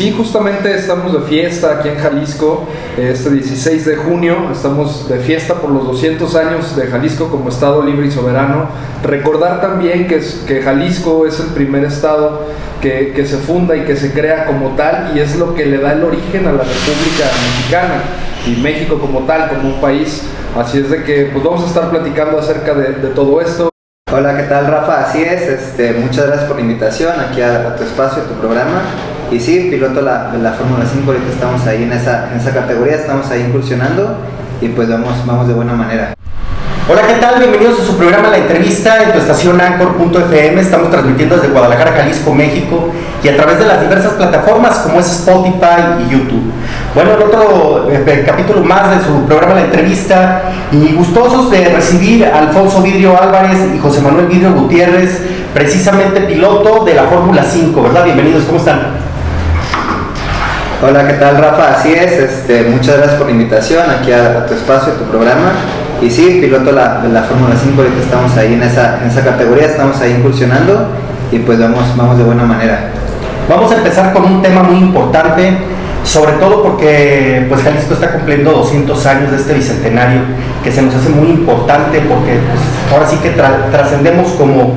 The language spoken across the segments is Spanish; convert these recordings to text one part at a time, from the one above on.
Sí, justamente estamos de fiesta aquí en Jalisco, este 16 de junio, estamos de fiesta por los 200 años de Jalisco como Estado libre y soberano. Recordar también que, Jalisco es el primer Estado que, se funda y que se crea como tal y es lo que le da el origen a la República Mexicana y México como tal, como un país. Así es de que pues vamos a estar platicando acerca de, de todo esto. Hola, ¿qué tal Rafa? Así es, este, muchas gracias por la invitación aquí a, a tu espacio, a tu programa. Y sí, piloto la, la Fórmula 5, ahorita estamos ahí en esa, en esa categoría, estamos ahí incursionando y pues vamos, vamos de buena manera. Hola, ¿qué tal? Bienvenidos a su programa La Entrevista en tu estación Anchor.fm. Estamos transmitiendo desde Guadalajara, Jalisco, México y a través de las diversas plataformas como es Spotify y YouTube. Bueno, el otro eh, capítulo más de su programa La Entrevista y gustosos de recibir a Alfonso Vidrio Álvarez y José Manuel Vidrio Gutiérrez, precisamente piloto de la Fórmula 5, ¿verdad? Bienvenidos, ¿cómo están? Hola, ¿qué tal Rafa? Así es, este, muchas gracias por la invitación aquí a, tu espacio, a tu programa. Y sí, piloto la, la Fórmula 5, ahorita estamos ahí en esa, en esa categoría, estamos ahí incursionando y pues vamos, vamos de buena manera. Vamos a empezar con un tema muy importante, sobre todo porque pues Jalisco está cumpliendo 200 años de este bicentenario, que se nos hace muy importante porque pues, ahora sí que tra trascendemos como,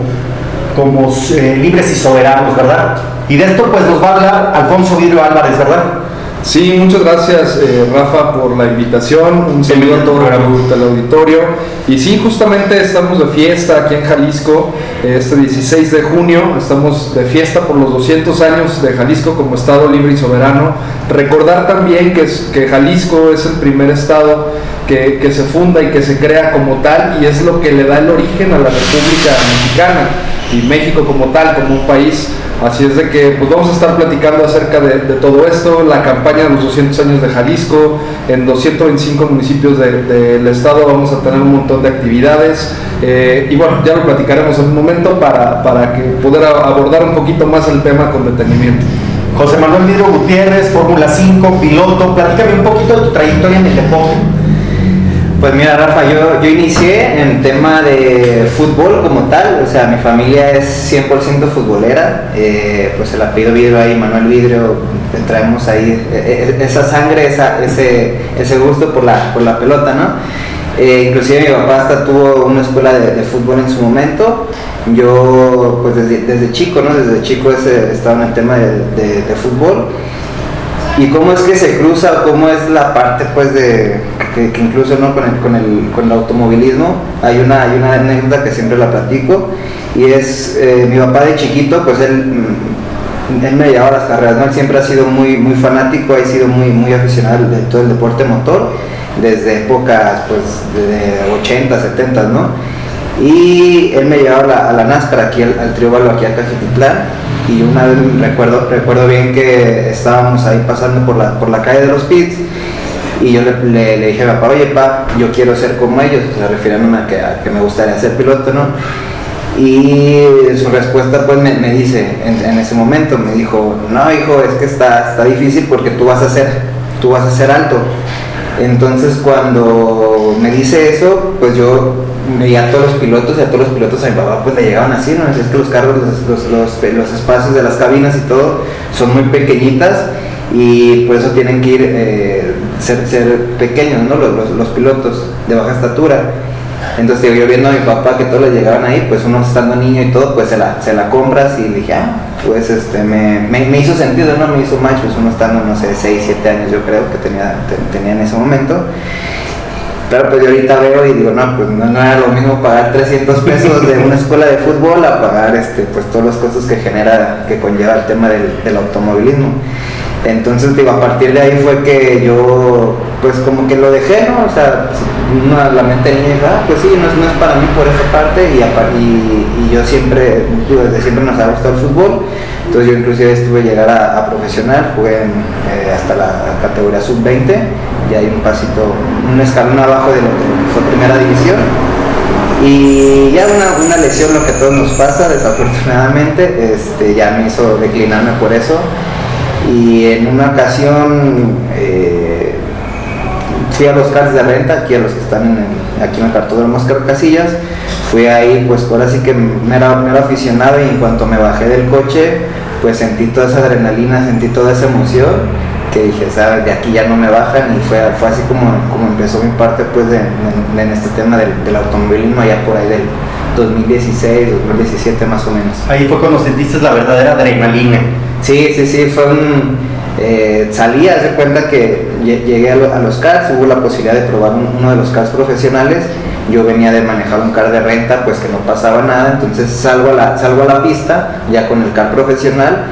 como eh, libres y soberanos, ¿verdad? Y de esto pues nos va a hablar Alfonso Vidrio Álvarez, ¿verdad? Sí, muchas gracias eh, Rafa por la invitación, un saludo a todo el, auditorio. Y sí, justamente estamos de fiesta aquí en Jalisco, este 16 de junio, estamos de fiesta por los 200 años de Jalisco como Estado libre y soberano. Recordar también que, que Jalisco es el primer Estado que, que se funda y que se crea como tal y es lo que le da el origen a la República Mexicana y México como tal, como un país. Así es de que pues vamos a estar platicando acerca de, de, todo esto, la campaña de los 200 años de Jalisco, en 225 municipios del de, de estado vamos a tener un montón de actividades eh, y bueno, ya lo platicaremos en un momento para, para que poder abordar un poquito más el tema con detenimiento. José Manuel Vidro Gutiérrez, Fórmula 5, piloto, platícame un poquito de tu trayectoria en el deporte. Pues mira, Rafa, yo, yo inicié en tema de fútbol como tal, o sea, mi familia es 100% futbolera, eh, pues el apellido Vidrio ahí, Manuel Vidrio, traemos ahí esa sangre, esa, ese, ese gusto por la, por la pelota, ¿no? Eh, inclusive mi papá hasta tuvo una escuela de, fútbol en su momento, yo pues desde, desde chico, ¿no? Desde chico ese, estaba en el tema de, de fútbol y cómo es que se cruza, cómo es la parte pues de que, incluso no con el, con el, con el automovilismo hay una, hay una anécdota que siempre la platico y es eh, mi papá de chiquito pues él, él me llevaba las carreras ¿no? él siempre ha sido muy, muy fanático ha sido muy, muy aficionado de todo el deporte motor desde épocas pues de 80, 70 ¿no? y él me llevaba a la, a la NASCAR aquí al, al Trióbalo aquí a Cajetitlán y una vez recuerdo, recuerdo bien que estábamos ahí pasando por la, por la calle de los pits y yo le, dije a mi papá, oye pa, yo quiero ser como ellos, o sea, refiriéndome a que, que me gustaría ser piloto, ¿no? Y su respuesta pues me, me dice, en, en, ese momento me dijo, no hijo, es que está, está difícil porque tú vas a ser, tú vas a ser alto. Entonces cuando me dice eso, pues yo veía a todos los pilotos y a todos los pilotos a mi papá pues le llegaban así, ¿no? Es que los carros, los, los, los, espacios de las cabinas y todo son muy pequeñitas y por eso tienen que ir, eh, ser, ser pequeños, ¿no? Los, los, pilotos de baja estatura. Entonces yo viendo a mi papá que todos le llegaban ahí, pues uno estando niño y todo, pues se la, se la compras y dije, ah, pues este, me, me, me hizo sentido, ¿no? Me hizo macho, pues uno estando, no sé, 6, 7 años yo creo que tenía, te, tenía en ese momento. Claro, pues yo ahorita veo y digo, no, pues no, era lo mismo pagar 300 pesos de una escuela de fútbol a pagar este, pues todos los costos que genera, que conlleva el tema del, del automovilismo. Entonces, digo, a partir de ahí fue que yo, pues como que lo dejé, ¿no? O sea, la mente niña ah, pues sí, no es, no es para mí por esa parte y, y, yo siempre, desde siempre nos ha gustado el fútbol. Entonces yo inclusive estuve llegar a, a profesional, jugué eh, hasta la categoría sub-20 y hay un pasito, un escalón abajo de lo que fue primera división. Y ya una, una lesión, lo que a todos nos pasa, desafortunadamente, este, ya me hizo declinarme por eso. Y en una ocasión eh, fui a los cars de renta, aquí a los que están en aquí en el cartódromo Oscar Casillas, fui ahí pues ahora sí que era, me era, aficionado y en cuanto me bajé del coche pues sentí toda esa adrenalina, sentí toda esa emoción que dije, sabes, de aquí ya no me bajan y fue, fue así como, como empezó mi parte pues de, en este tema del, del, automovilismo allá por ahí del 2016, 2017 más o menos. Ahí fue cuando sentiste la verdadera adrenalina. Sí, sí, sí, fue un... Eh, salí a hacer cuenta que llegué a, los cars, hubo la posibilidad de probar uno de los cars profesionales, yo venía de manejar un car de renta, pues que no pasaba nada, entonces salgo a la, salgo a la pista ya con el car profesional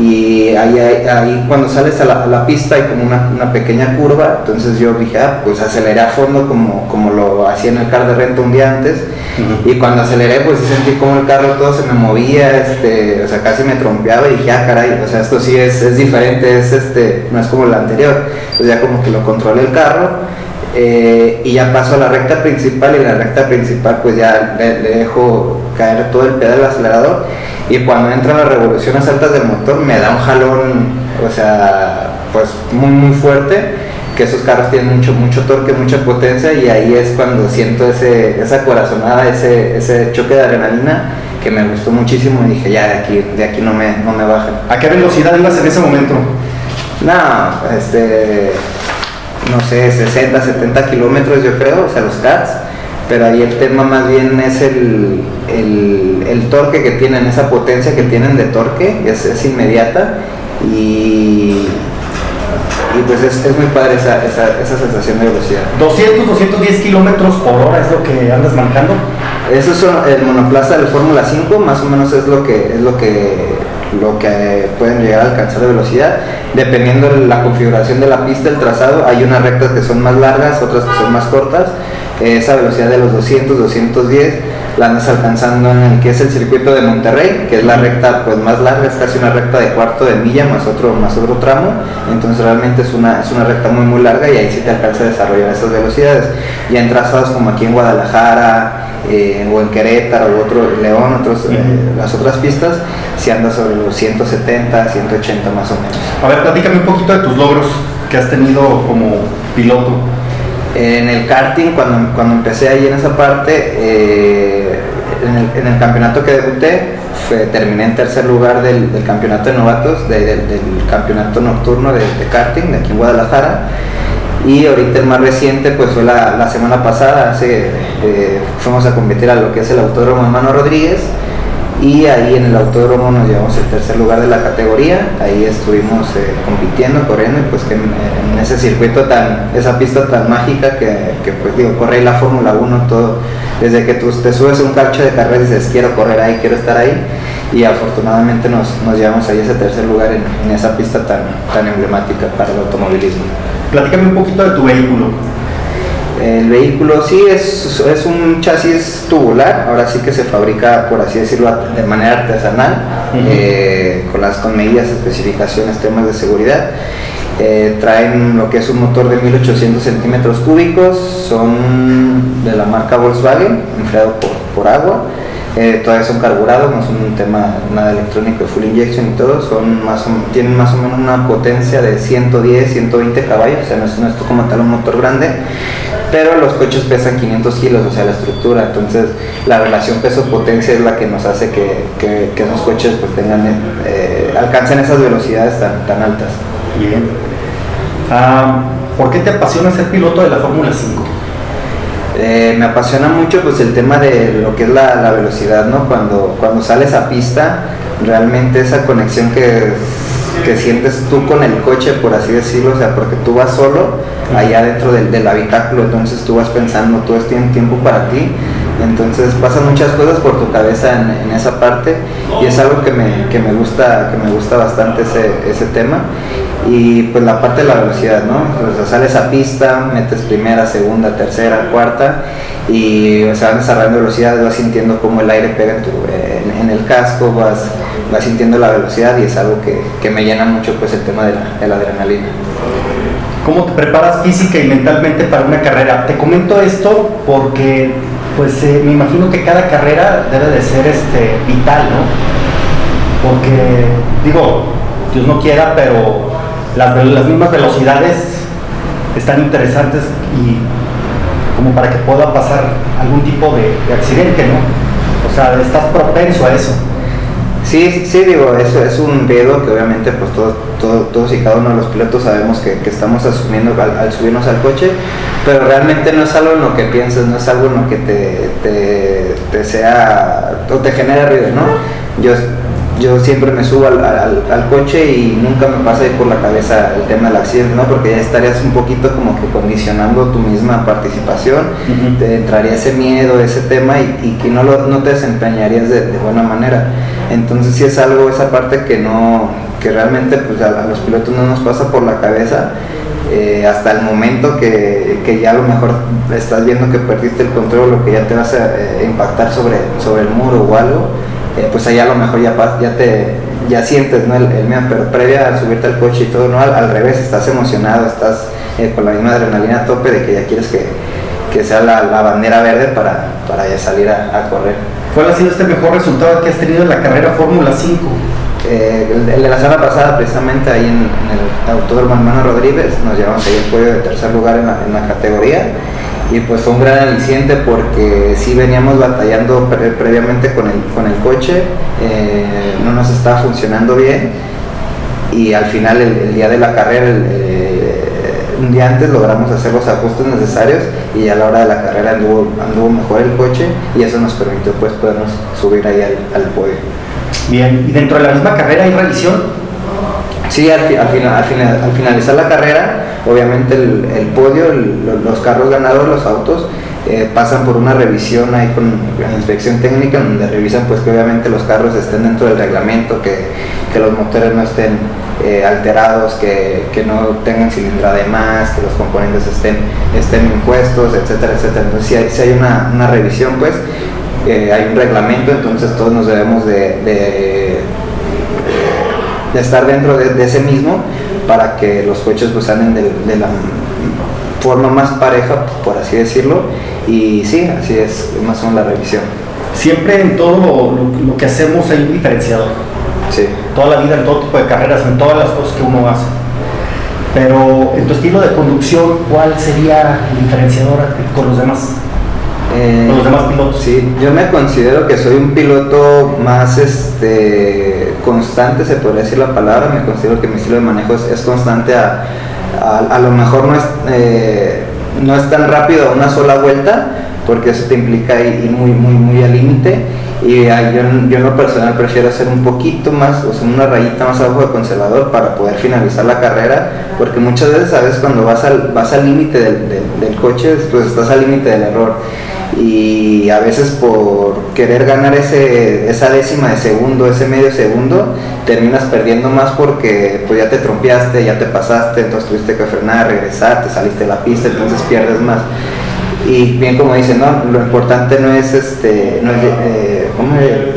y ahí, ahí, cuando sales a la, pista hay como una, pequeña curva, entonces yo dije, ah, pues aceleré a fondo como, como lo hacía en el car de renta un día antes, y cuando aceleré pues sentí como el carro todo se me movía, este, o sea, casi me trompeaba y dije, ah, caray, o sea, esto sí es, es diferente, es este, no es como el anterior, pues ya como que lo controlé el carro, eh, y ya paso a la recta principal y en la recta principal pues ya le, le dejo caer todo el pedal del acelerador y cuando entran las revoluciones altas del motor me da un jalón, o sea, pues muy muy fuerte, que esos carros tienen mucho mucho torque, mucha potencia y ahí es cuando siento ese, esa corazonada, ese, ese choque de adrenalina que me gustó muchísimo y dije, ya de aquí, de aquí no me, no me bajan. ¿A qué velocidad ibas en ese momento? No, este, no sé, 60, 70 kilómetros yo creo, o sea, los cats pero ahí el tema más bien es el, el, torque que tienen, esa potencia que tienen de torque, es, es inmediata y, y pues es, es, muy padre esa, esa, esa, sensación de velocidad. 200, 210 kilómetros por hora es lo que andas manejando. Eso es el monoplaza del Fórmula 5, más o menos es lo que es lo que lo que pueden llegar a alcanzar de velocidad. Dependiendo de la configuración de la pista, el trazado, hay unas rectas que son más largas, otras que son más cortas esa velocidad de los 200, 210 la andas alcanzando en el que es el circuito de Monterrey, que es la recta pues más larga, es casi una recta de cuarto de milla más otro, más otro tramo, entonces realmente es una, es una recta muy muy larga y ahí sí te alcanza a desarrollar esas velocidades. Ya en trazados como aquí en Guadalajara eh, o en Querétaro o otro León, otros, eh, las otras pistas, si andas sobre los 170, 180 más o menos. A ver, platícame un poquito de tus logros que has tenido como piloto. En el karting, cuando, cuando empecé ahí en esa parte, eh, en, el, campeonato que debuté, terminé en tercer lugar del, campeonato de novatos, del campeonato nocturno de, karting de aquí en Guadalajara. Y ahorita el más reciente pues fue la, semana pasada, eh, fuimos a competir a lo que es el Autódromo Hermano Rodríguez y ahí en el autódromo nos llevamos el tercer lugar de la categoría, ahí estuvimos eh, compitiendo, corriendo y pues que en, ese circuito tan, esa pista tan mágica que, que pues digo, corre la Fórmula 1, todo, desde que tú te subes a un calcho de carreras y dices quiero correr ahí, quiero estar ahí y afortunadamente nos, llevamos ahí ese tercer lugar en, en esa pista tan, tan emblemática para el automovilismo. Platícame un poquito de tu vehículo. El vehículo sí es, es, un chasis tubular, ahora sí que se fabrica, por así decirlo, de manera artesanal, eh, con las con medidas, especificaciones, temas de seguridad. Eh, traen lo que es un motor de 1800 centímetros cúbicos, son de la marca Volkswagen, enfriado por, por agua. Eh, todavía son carburados, no son un tema nada electrónico de full injection y todo, son más tienen más o menos una potencia de 110, 120 caballos, o sea, no es, no es como tal un motor grande, pero los coches pesan 500 kilos, o sea, la estructura, entonces la relación peso-potencia es la que nos hace que, que, esos coches pues tengan, eh, alcancen esas velocidades tan, tan altas. Bien. Ah, ¿Por qué te apasiona ser piloto de la Fórmula 5? Eh, me apasiona mucho pues el tema de lo que es la, la, velocidad, ¿no? Cuando, cuando sales a pista, realmente esa conexión que que sientes tú con el coche, por así decirlo, o sea, porque tú vas solo allá dentro del, habitáculo, entonces tú vas pensando, tú tienes tiempo para ti, entonces pasan muchas cosas por tu cabeza en, esa parte y es algo que me, que me, gusta, que me gusta bastante ese, ese tema y pues la parte de la velocidad, ¿no? O sea, sales a pista, metes primera, segunda, tercera, cuarta y se van desarrollando velocidad, vas sintiendo cómo el aire pega en, tu, en, el casco, vas, vas sintiendo la velocidad y es algo que, que me llena mucho pues el tema de la, de la adrenalina. ¿Cómo te preparas física y mentalmente para una carrera? Te comento esto porque pues eh, me imagino que cada carrera debe de ser este, vital, ¿no? Porque, digo, Dios no quiera, pero las, las mismas velocidades están interesantes y como para que pueda pasar algún tipo de, accidente, ¿no? O sea, estás propenso a eso. Sí, sí, digo, eso es un riesgo que obviamente pues todos, todos, y cada uno de los pilotos sabemos que, estamos asumiendo al, subirnos al coche, pero realmente no es algo en lo que pienses, no es algo en lo que te, te, te sea o te genere ruido, ¿no? Yo yo siempre me subo al, al, coche y nunca me pasa por la cabeza el tema del accidente, ¿no? Porque ya estarías un poquito como que condicionando tu misma participación, te entraría ese miedo, ese tema y, que no, lo, no te desempeñarías de, buena manera. Entonces sí es algo, esa parte que no, que realmente pues a, los pilotos no nos pasa por la cabeza. Eh, hasta el momento que, que, ya a lo mejor estás viendo que perdiste el control o que ya te vas a eh, impactar sobre, sobre el muro o algo, eh, pues allá a lo mejor ya, ya te ya sientes ¿no? el, miedo, pero previa a subirte al coche y todo, ¿no? Al, revés, estás emocionado, estás eh, con la misma adrenalina a tope de que ya quieres que, que sea la, bandera verde para, para ya salir a, correr. ¿Cuál ha sido este mejor resultado que has tenido en la carrera Fórmula 5? Eh, el, de la semana pasada, precisamente ahí en, el Autódromo Hermano Rodríguez, nos llevamos ahí el podio de tercer lugar en la, categoría y pues fue un gran aliciente porque sí veníamos batallando previamente con el, con el coche, eh, no nos estaba funcionando bien y al final el, día de la carrera, eh, un día antes logramos hacer los ajustes necesarios y a la hora de la carrera anduvo, anduvo mejor el coche y eso nos permitió pues podernos subir ahí al, al podio. Bien, ¿y dentro de la misma carrera hay revisión? Sí, al, final, al, finalizar la carrera, obviamente el, podio, los carros ganadores, los autos, eh, pasan por una revisión ahí con la inspección técnica donde revisan pues que obviamente los carros estén dentro del reglamento, que, los motores no estén eh, alterados, que, no tengan cilindrada de más, que los componentes estén, estén impuestos, etcétera, etcétera. Entonces si hay, una, revisión pues, eh, hay un reglamento, entonces todos nos debemos de de estar dentro de, ese mismo para que los coches pues salen de, la forma más pareja, por así decirlo, y sí, así es más o menos la revisión. Siempre en todo lo, que hacemos hay un diferenciador. Sí. Toda la vida, en todo tipo de carreras, en todas las cosas que uno hace. Pero en tu estilo de conducción, ¿cuál sería el diferenciador con los demás? Eh, con los demás pilotos. Sí, yo me considero que soy un piloto más este, constante, se podría decir la palabra, me considero que mi estilo de manejo es, constante a, a, lo mejor no es, eh, no es tan rápido a una sola vuelta, porque eso te implica ir muy, muy, muy al límite. Y yo, yo, en lo personal prefiero hacer un poquito más, o sea, una rayita más abajo de conservador para poder finalizar la carrera, porque muchas veces, sabes, cuando vas al vas al límite del, del, coche, pues estás al límite del error y a veces por querer ganar ese, esa décima de segundo, ese medio segundo, terminas perdiendo más porque pues ya te trompeaste, ya te pasaste, entonces tuviste que frenar, regresar, te saliste la pista, entonces pierdes más. Y bien como dicen, ¿no? lo importante no es este no es, eh,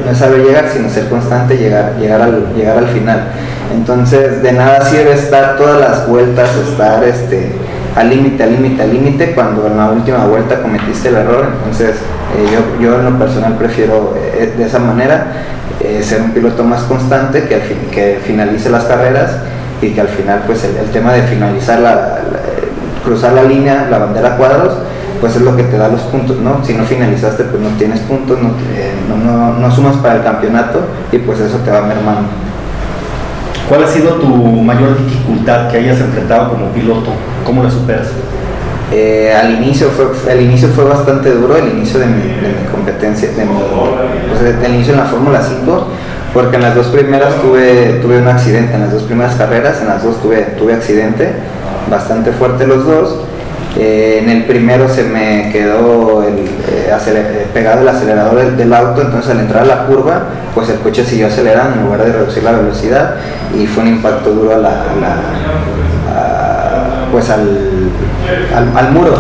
no es saber llegar, sino ser constante, llegar, llegar, al, llegar al final. Entonces de nada sirve estar todas las vueltas, estar este al límite, al límite, al límite cuando en la última vuelta cometiste el error. Entonces eh, yo, yo, en lo personal prefiero eh, de esa manera eh, ser un piloto más constante que, que finalice las carreras y que al final pues el, tema de finalizar la, cruzar la línea, la bandera cuadros, pues es lo que te da los puntos, ¿no? Si no finalizaste pues no tienes puntos, no, no, no sumas para el campeonato y pues eso te va mermando. ¿Cuál ha sido tu mayor dificultad que hayas enfrentado como piloto? ¿Cómo la superas? Eh, al inicio fue el inicio fue bastante duro el inicio de mi, competencia de mi, pues, inicio en la Fórmula 5 porque en las dos primeras tuve tuve un accidente en las dos primeras carreras en las dos tuve tuve accidente bastante fuerte los dos eh, en el primero se me quedó el, eh, pegado el acelerador del, auto, entonces al entrar a la curva, pues el coche siguió acelerando en lugar de reducir la velocidad y fue un impacto duro a la, pues al, muro.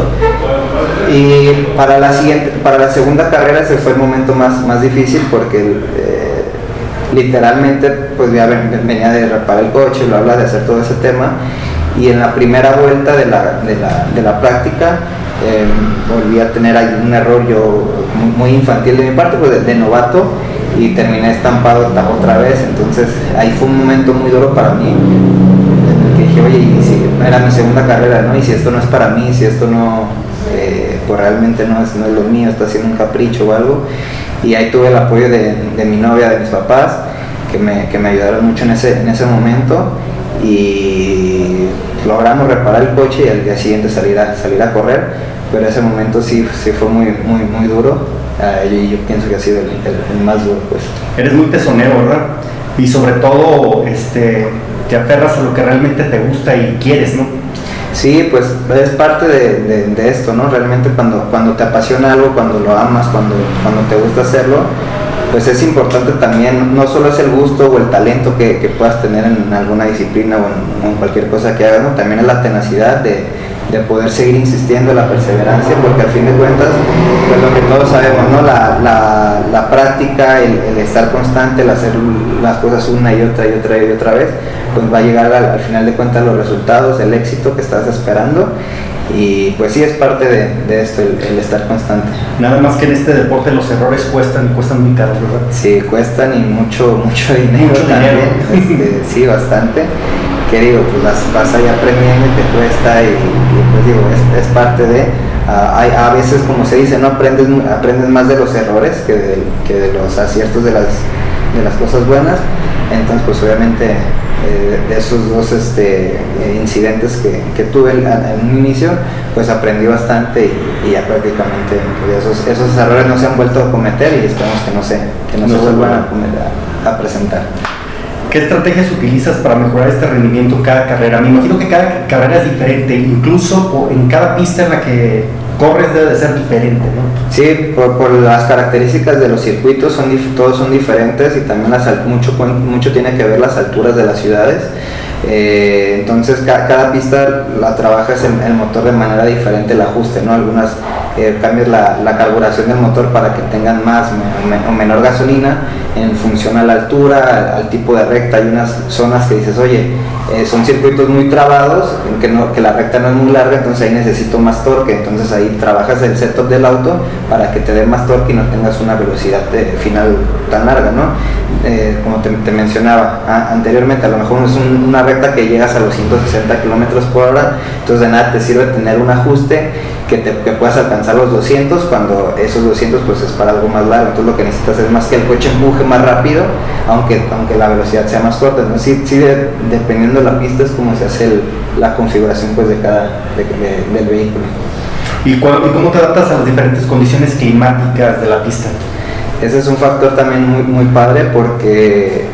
Y para la, siguiente, para la segunda carrera ese fue el momento más, más difícil porque eh, literalmente pues ya venía de reparar el coche, lo habla de hacer todo ese tema y en la primera vuelta de la, de la, de la práctica em, volví a tener ahí un error yo muy, infantil de mi parte, pues de, novato y terminé estampado otra vez, entonces ahí fue un momento muy duro para mí, en el que dije, oye, y si, era mi segunda carrera, ¿no? Y si esto no es para mí, si esto no, eh, pues realmente no es, no es lo mío, está haciendo un capricho o algo, y ahí tuve el apoyo de, de mi novia, de mis papás, que me, que me ayudaron mucho en ese, en ese momento y logramos reparar el coche y al día siguiente salir a, salir a correr, pero ese momento sí, sí fue muy, muy, muy duro uh, y yo pienso que ha sido el, el, el, más duro. Pues. Eres muy tesonero, ¿verdad? Y sobre todo este, te aferras a lo que realmente te gusta y quieres, ¿no? Sí, pues es parte de, de, de, esto, ¿no? Realmente cuando, cuando te apasiona algo, cuando lo amas, cuando, cuando te gusta hacerlo, pues es importante también, no solo es el gusto o el talento que, que puedas tener en alguna disciplina o en, cualquier cosa que hagas, ¿no? también es la tenacidad de, de, poder seguir insistiendo, la perseverancia, porque al fin de cuentas, pues lo que todos sabemos, ¿no? la, la práctica, el, el, estar constante, el hacer las cosas una y otra y otra y otra vez, pues va a llegar al, al final de cuentas los resultados, el éxito que estás esperando y pues sí es parte de, de esto el, el, estar constante. Nada más que en este deporte los errores cuestan, cuestan muy caros, ¿verdad? Sí, cuestan y mucho, mucho dinero mucho también. Dinero. Este, sí, bastante. Que digo, pues vas, vas ahí aprendiendo y te cuesta y, y pues digo, es, es parte de... Uh, hay, a veces, como se dice, no aprendes, aprendes más de los errores que de, que de los aciertos de las, de las cosas buenas. Entonces, pues obviamente eh, de esos dos este, eh, incidentes que, que tuve en, en, un inicio, pues aprendí bastante y, y ya prácticamente pues esos, esos, errores no se han vuelto a cometer y esperamos que no se, que no, no se vuelvan a, presentar. ¿Qué estrategias utilizas para mejorar este rendimiento en cada carrera? Me imagino que cada carrera es diferente, incluso en cada pista en la que corres debe de ser diferente, ¿no? Sí, por, las características de los circuitos, son, todos son diferentes y también mucho, mucho tiene que ver las alturas de las ciudades. Eh, entonces ca cada pista la trabajas el motor de manera diferente, el ajuste, ¿no? Algunas eh, cambias la, la, carburación del motor para que tengan más o menor gasolina en función a la altura, al, al, tipo de recta. Hay unas zonas que dices, oye, eh, son circuitos muy trabados, que, no, que la recta no es muy larga, entonces ahí necesito más torque. Entonces ahí trabajas el setup del auto para que te dé más torque y no tengas una velocidad de, final tan larga, ¿no? Eh, como te, mencionaba anteriormente, a lo mejor es un, una recta que llegas a los 160 kilómetros por hora, entonces de nada te sirve tener un ajuste que, te, que puedas alcanzar los 200 cuando esos 200 pues es para algo más largo. Entonces lo que necesitas es más que el coche empuje más rápido, aunque, aunque la velocidad sea más corta. Entonces sí, sí de, dependiendo de la pista es como se hace el, la configuración pues de cada de, de, del vehículo. ¿Y, cuál, ¿Y cómo te adaptas a las diferentes condiciones climáticas de la pista? Ese es un factor también muy, muy padre porque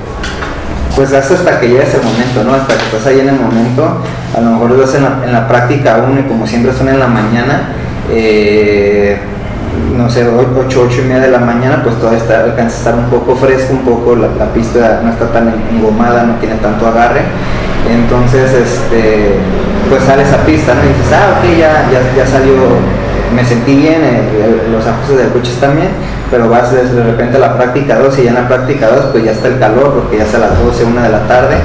pues hasta que llega ese momento, ¿no? Hasta que estás ahí en el momento, a lo mejor lo haces en la, práctica aún y como siempre son en la mañana, eh, no sé, 8, 8 y media de la mañana, pues todavía está, alcanza a estar un poco fresco, un poco, la, pista no está tan engomada, no tiene tanto agarre, entonces, este, pues sales a pista, ¿no? Y dices, ah, ok, ya, ya, ya salió, me sentí bien, eh, los ajustes del coche están bien, pero vas de repente a la práctica 2 y ya en la práctica 2 pues ya está el calor porque ya es a las 12, 1 de la tarde,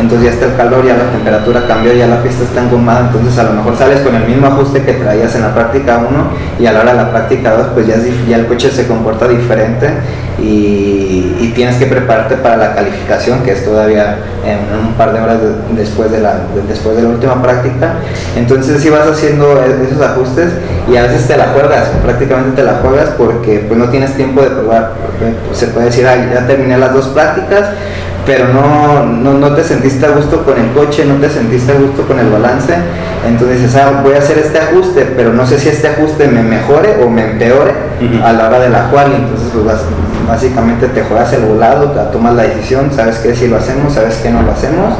entonces ya está el calor, ya la temperatura cambió, ya la pista está engomada, entonces a lo mejor sales con el mismo ajuste que traías en la práctica 1 y a la hora de la práctica 2 pues ya el coche se comporta diferente y, tienes que prepararte para la calificación que es todavía en un par de horas de, después, de la, de, después de la última práctica, entonces si vas haciendo esos ajustes y a veces te la juegas, prácticamente te la juegas porque pues no tienes tiempo de probar, se puede decir, ah, ya terminé las dos prácticas, pero no, no, no, te sentiste a gusto con el coche, no te sentiste a gusto con el balance, entonces dices, ah, voy a hacer este ajuste, pero no sé si este ajuste me mejore o me empeore uh -huh. a la hora de la cual, entonces pues básicamente te juegas el volado, tomas la decisión, sabes que si lo hacemos, sabes que no lo hacemos,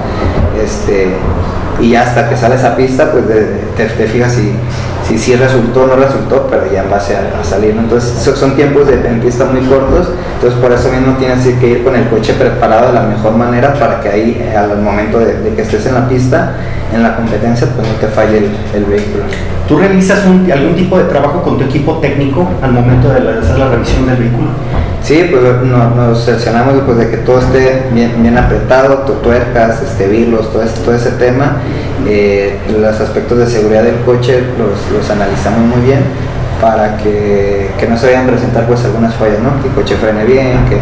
este, y hasta que sales a pista, pues de, te, te fijas si si sí resultó o no resultó, pero ya en base a, a salir. ¿no? Entonces son tiempos de en pista muy cortos, entonces por eso mismo tienes que ir con el coche preparado de la mejor manera para que ahí eh, al momento de, de que estés en la pista, en la competencia, pues no te falle el, el vehículo. ¿Tú realizas un, algún tipo de trabajo con tu equipo técnico al momento de la, hacer la revisión del vehículo? Sí, pues no, nos cercioramos pues, de que todo esté bien, bien apretado, tuercas, este, virlos, todo, ese, todo ese tema. Eh, los aspectos de seguridad del coche los, los analizamos muy bien para que, que, no se vayan a presentar pues algunas fallas, ¿no? que el coche frene bien, que,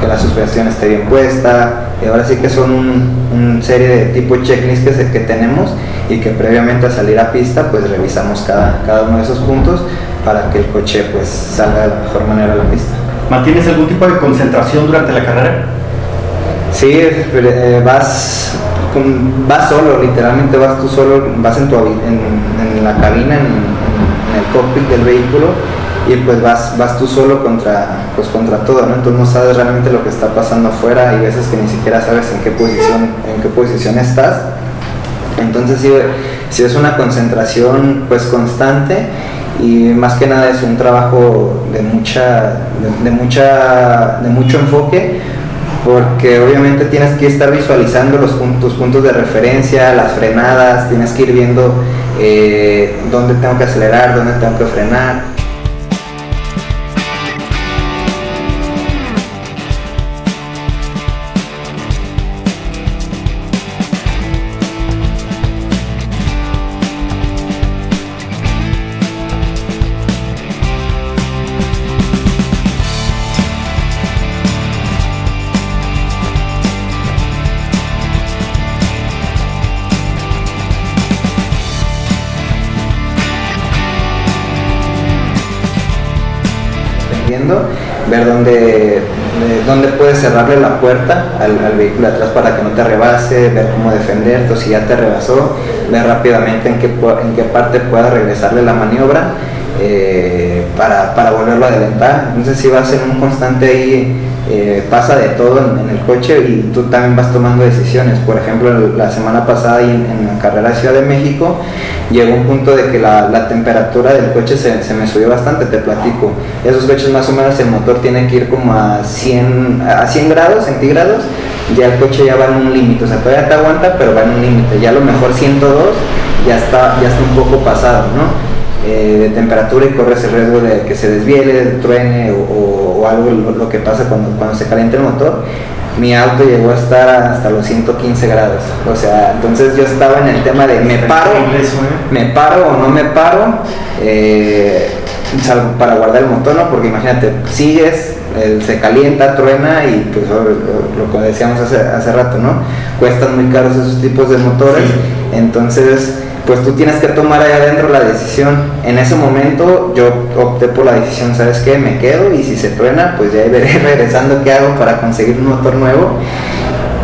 que la suspensión esté bien puesta. Y ahora sí que son una un serie de tipo checklist que, se, que tenemos y que previamente a salir a pista pues revisamos cada, cada uno de esos puntos para que el coche pues salga de la mejor manera a la pista. ¿Mantienes algún tipo de concentración durante la carrera? Sí, eh, vas, vas solo, literalmente vas tú solo, vas en, tu, en, la cabina, en, el cockpit del vehículo y pues vas, vas tú solo contra, pues contra todo, ¿no? Entonces no sabes realmente lo que está pasando afuera y veces que ni siquiera sabes en qué posición, en qué posición estás. Entonces sí, sí es una concentración pues constante y más que nada es un trabajo de mucha, de, mucha, de mucho enfoque porque obviamente tienes que estar visualizando los puntos, de referencia, las frenadas, tienes que ir viendo eh, dónde tengo que acelerar, dónde tengo que frenar. Ver dónde, dónde puedes cerrarle la puerta al, vehículo atrás para que no te rebase, ver cómo defenderte, si ya te rebasó, ver rápidamente en qué, en qué parte pueda regresarle la maniobra eh, para, para, volverlo a adelantar. Entonces si vas en un constante ahí, eh, pasa de todo en, el coche y tú también vas tomando decisiones. Por ejemplo, la semana pasada en, en la carrera Ciudad de México, llegó un punto de que la, temperatura del coche se, me subió bastante, te platico. Esos coches más o menos el motor tiene que ir como a 100, a 100 grados centígrados, ya el coche ya va en un límite, o sea, todavía te aguanta, pero va en un límite. Ya a lo mejor 102 ya está, ya está un poco pasado, ¿no? Eh, de temperatura y corres el riesgo de que se desviele, truene o, algo lo, que pasa cuando, cuando se calienta el motor mi auto llegó a estar hasta los 115 grados. O sea, entonces yo estaba en el tema de me paro, ¿eh? me paro o no me paro, eh, para guardar el motor, ¿no? Porque imagínate, sigues, se calienta, truena y pues lo, que decíamos hace, hace rato, ¿no? Cuestan muy caros esos tipos de motores, entonces pues tú tienes que tomar ahí adentro la decisión. En ese momento yo opté por la decisión, ¿sabes qué? Me quedo y si se truena, pues ya veré regresando qué hago para conseguir un motor nuevo.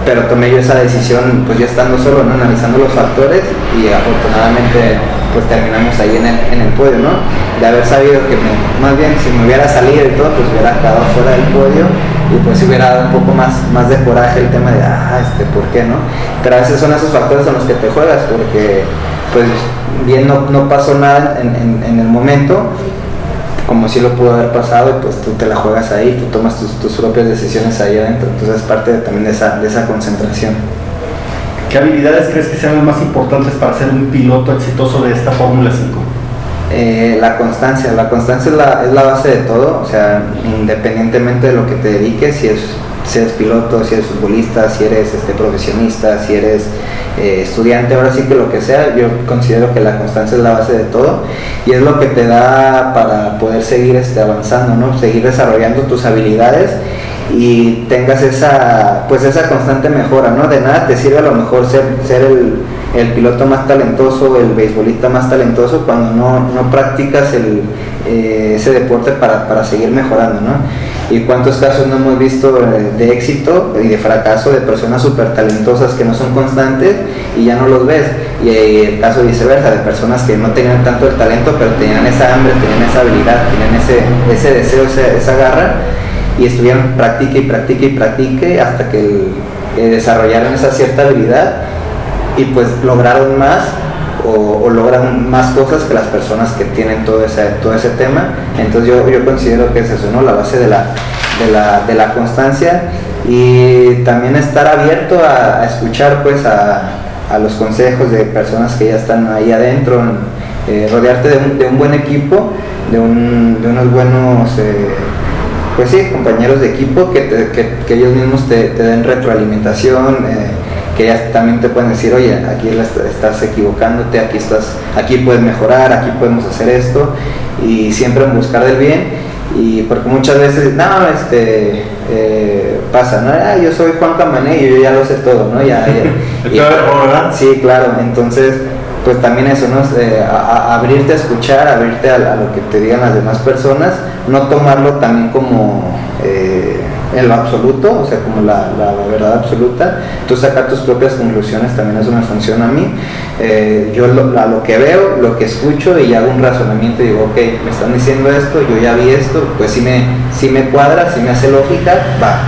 Pero tomé yo esa decisión, pues ya estando solo, ¿no? Analizando los factores y afortunadamente pues terminamos ahí en el, en el podio, ¿no? De haber sabido que más bien si me hubiera salido y todo, pues hubiera quedado fuera del podio y pues hubiera dado un poco más, más de coraje el tema de, ah, este, ¿por qué no? Pero a veces son esos factores en los que te juegas porque pues bien no, pasó nada en, el momento, como si lo pudo haber pasado, y pues tú te la juegas ahí, tú tomas tus, propias decisiones ahí adentro, entonces es parte también de esa, de esa concentración. ¿Qué habilidades crees que sean las más importantes para ser un piloto exitoso de esta Fórmula 5? Eh, la constancia, la constancia es la, es la, base de todo, o sea, independientemente de lo que te dediques, si es si eres piloto, si eres futbolista, si eres este, profesionista, si eres eh, estudiante, ahora sí que lo que sea, yo considero que la constancia es la base de todo y es lo que te da para poder seguir este, avanzando, ¿no? seguir desarrollando tus habilidades y tengas esa pues esa constante mejora, ¿no? De nada te sirve a lo mejor ser, ser el, piloto más talentoso, el beisbolista más talentoso cuando no, practicas el, eh, ese deporte para, para seguir mejorando, ¿no? y cuántos casos no hemos visto de éxito y de fracaso de personas súper talentosas que no son constantes y ya no los ves. Y el caso viceversa, de personas que no tenían tanto el talento, pero tenían esa hambre, tenían esa habilidad, tenían ese, ese deseo, esa, garra, y estuvieron practique y practique y practique hasta que desarrollaron esa cierta habilidad y pues lograron más o, logran más cosas que las personas que tienen todo ese, todo ese tema. Entonces yo, yo considero que es eso, ¿no? La base de la, de la, constancia y también estar abierto a, escuchar pues a, los consejos de personas que ya están ahí adentro, eh, rodearte de un, buen equipo, de, unos buenos... Eh, pues sí, compañeros de equipo que, que, ellos mismos te, te den retroalimentación, eh, ya también te pueden decir, oye, aquí estás equivocándote, aquí estás, aquí puedes mejorar, aquí podemos hacer esto, y siempre en buscar del bien, y porque muchas veces, no, este, eh, pasa, ¿no? Ah, yo soy Juan Camané y yo ya lo sé todo, ¿no? Ya. Sí, claro, entonces, pues también eso, ¿no? Eh, abrirte a escuchar, abrirte a, lo que te digan las demás personas, no tomarlo también como... En lo absoluto, o sea, como la, la verdad absoluta, tú sacas tus propias conclusiones, también eso me funciona a mí. Eh, yo lo, a lo que veo, lo que escucho y hago un razonamiento y digo, ok, me están diciendo esto, yo ya vi esto, pues si me, si me cuadra, si me hace lógica, va.